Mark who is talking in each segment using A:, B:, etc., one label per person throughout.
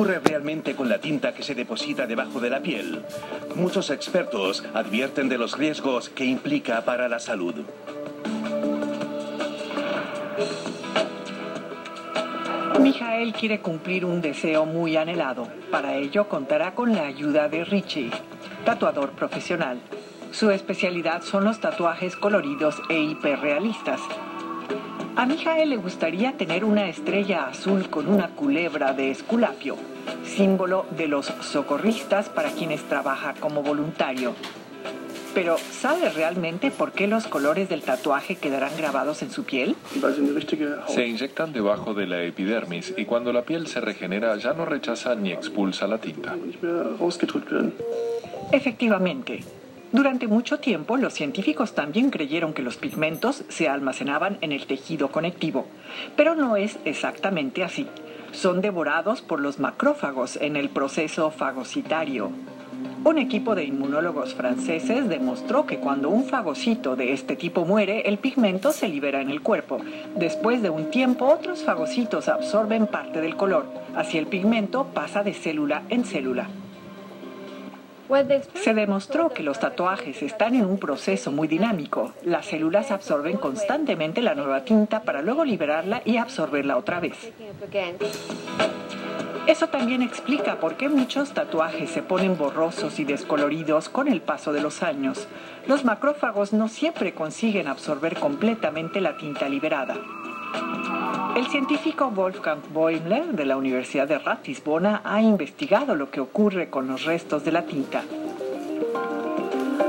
A: ocurre realmente con la tinta que se deposita debajo de la piel? Muchos expertos advierten de los riesgos que implica para la salud.
B: Mijael quiere cumplir un deseo muy anhelado. Para ello contará con la ayuda de Richie, tatuador profesional. Su especialidad son los tatuajes coloridos e hiperrealistas. A Mijael le gustaría tener una estrella azul con una culebra de esculapio, símbolo de los socorristas para quienes trabaja como voluntario. Pero, ¿sabe realmente por qué los colores del tatuaje quedarán grabados en su piel?
C: Se inyectan debajo de la epidermis y cuando la piel se regenera ya no rechaza ni expulsa la tinta.
B: Efectivamente. Durante mucho tiempo los científicos también creyeron que los pigmentos se almacenaban en el tejido conectivo, pero no es exactamente así. Son devorados por los macrófagos en el proceso fagocitario. Un equipo de inmunólogos franceses demostró que cuando un fagocito de este tipo muere, el pigmento se libera en el cuerpo. Después de un tiempo, otros fagocitos absorben parte del color. Así el pigmento pasa de célula en célula. Se demostró que los tatuajes están en un proceso muy dinámico. Las células absorben constantemente la nueva tinta para luego liberarla y absorberla otra vez. Eso también explica por qué muchos tatuajes se ponen borrosos y descoloridos con el paso de los años. Los macrófagos no siempre consiguen absorber completamente la tinta liberada. El científico Wolfgang Boimler de la Universidad de Ratisbona ha investigado lo que ocurre con los restos de la tinta.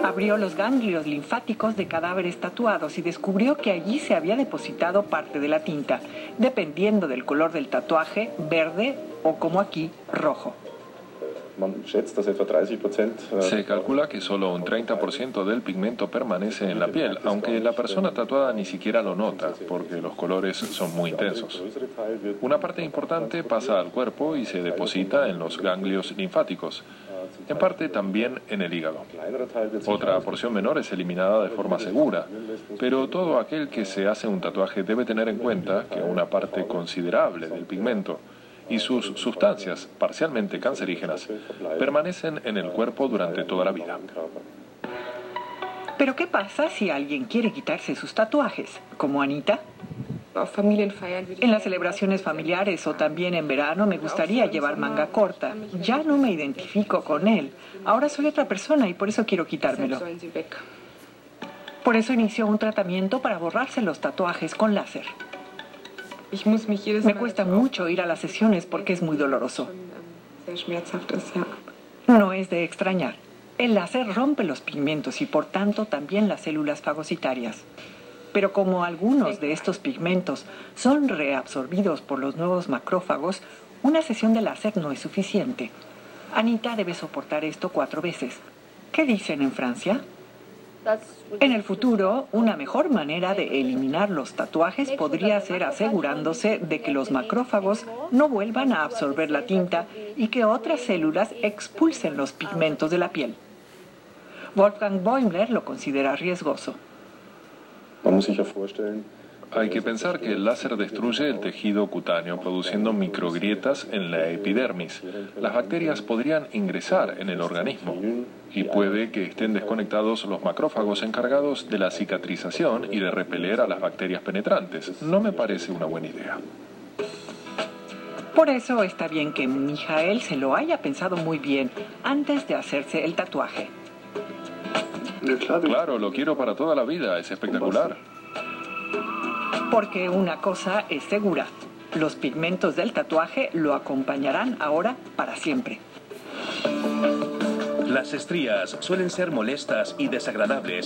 B: Abrió los ganglios linfáticos de cadáveres tatuados y descubrió que allí se había depositado parte de la tinta, dependiendo del color del tatuaje, verde o como aquí, rojo.
C: Se calcula que solo un 30% del pigmento permanece en la piel, aunque la persona tatuada ni siquiera lo nota, porque los colores son muy intensos. Una parte importante pasa al cuerpo y se deposita en los ganglios linfáticos, en parte también en el hígado. Otra porción menor es eliminada de forma segura, pero todo aquel que se hace un tatuaje debe tener en cuenta que una parte considerable del pigmento y sus sustancias parcialmente cancerígenas permanecen en el cuerpo durante toda la vida.
B: Pero ¿qué pasa si alguien quiere quitarse sus tatuajes, como Anita? En las celebraciones familiares o también en verano me gustaría llevar manga corta. Ya no me identifico con él. Ahora soy otra persona y por eso quiero quitármelo. Por eso inició un tratamiento para borrarse los tatuajes con láser. Me cuesta mucho ir a las sesiones porque es muy doloroso. No es de extrañar. El láser rompe los pigmentos y por tanto también las células fagocitarias. Pero como algunos de estos pigmentos son reabsorbidos por los nuevos macrófagos, una sesión de láser no es suficiente. Anita debe soportar esto cuatro veces. ¿Qué dicen en Francia? En el futuro, una mejor manera de eliminar los tatuajes podría ser asegurándose de que los macrófagos no vuelvan a absorber la tinta y que otras células expulsen los pigmentos de la piel. Wolfgang Boimler lo considera riesgoso.
C: Hay que pensar que el láser destruye el tejido cutáneo produciendo microgrietas en la epidermis. Las bacterias podrían ingresar en el organismo y puede que estén desconectados los macrófagos encargados de la cicatrización y de repeler a las bacterias penetrantes. No me parece una buena idea.
B: Por eso está bien que Mijael se lo haya pensado muy bien antes de hacerse el tatuaje.
C: Claro, lo quiero para toda la vida, es espectacular.
B: Porque una cosa es segura, los pigmentos del tatuaje lo acompañarán ahora para siempre.
A: Las estrías suelen ser molestas y desagradables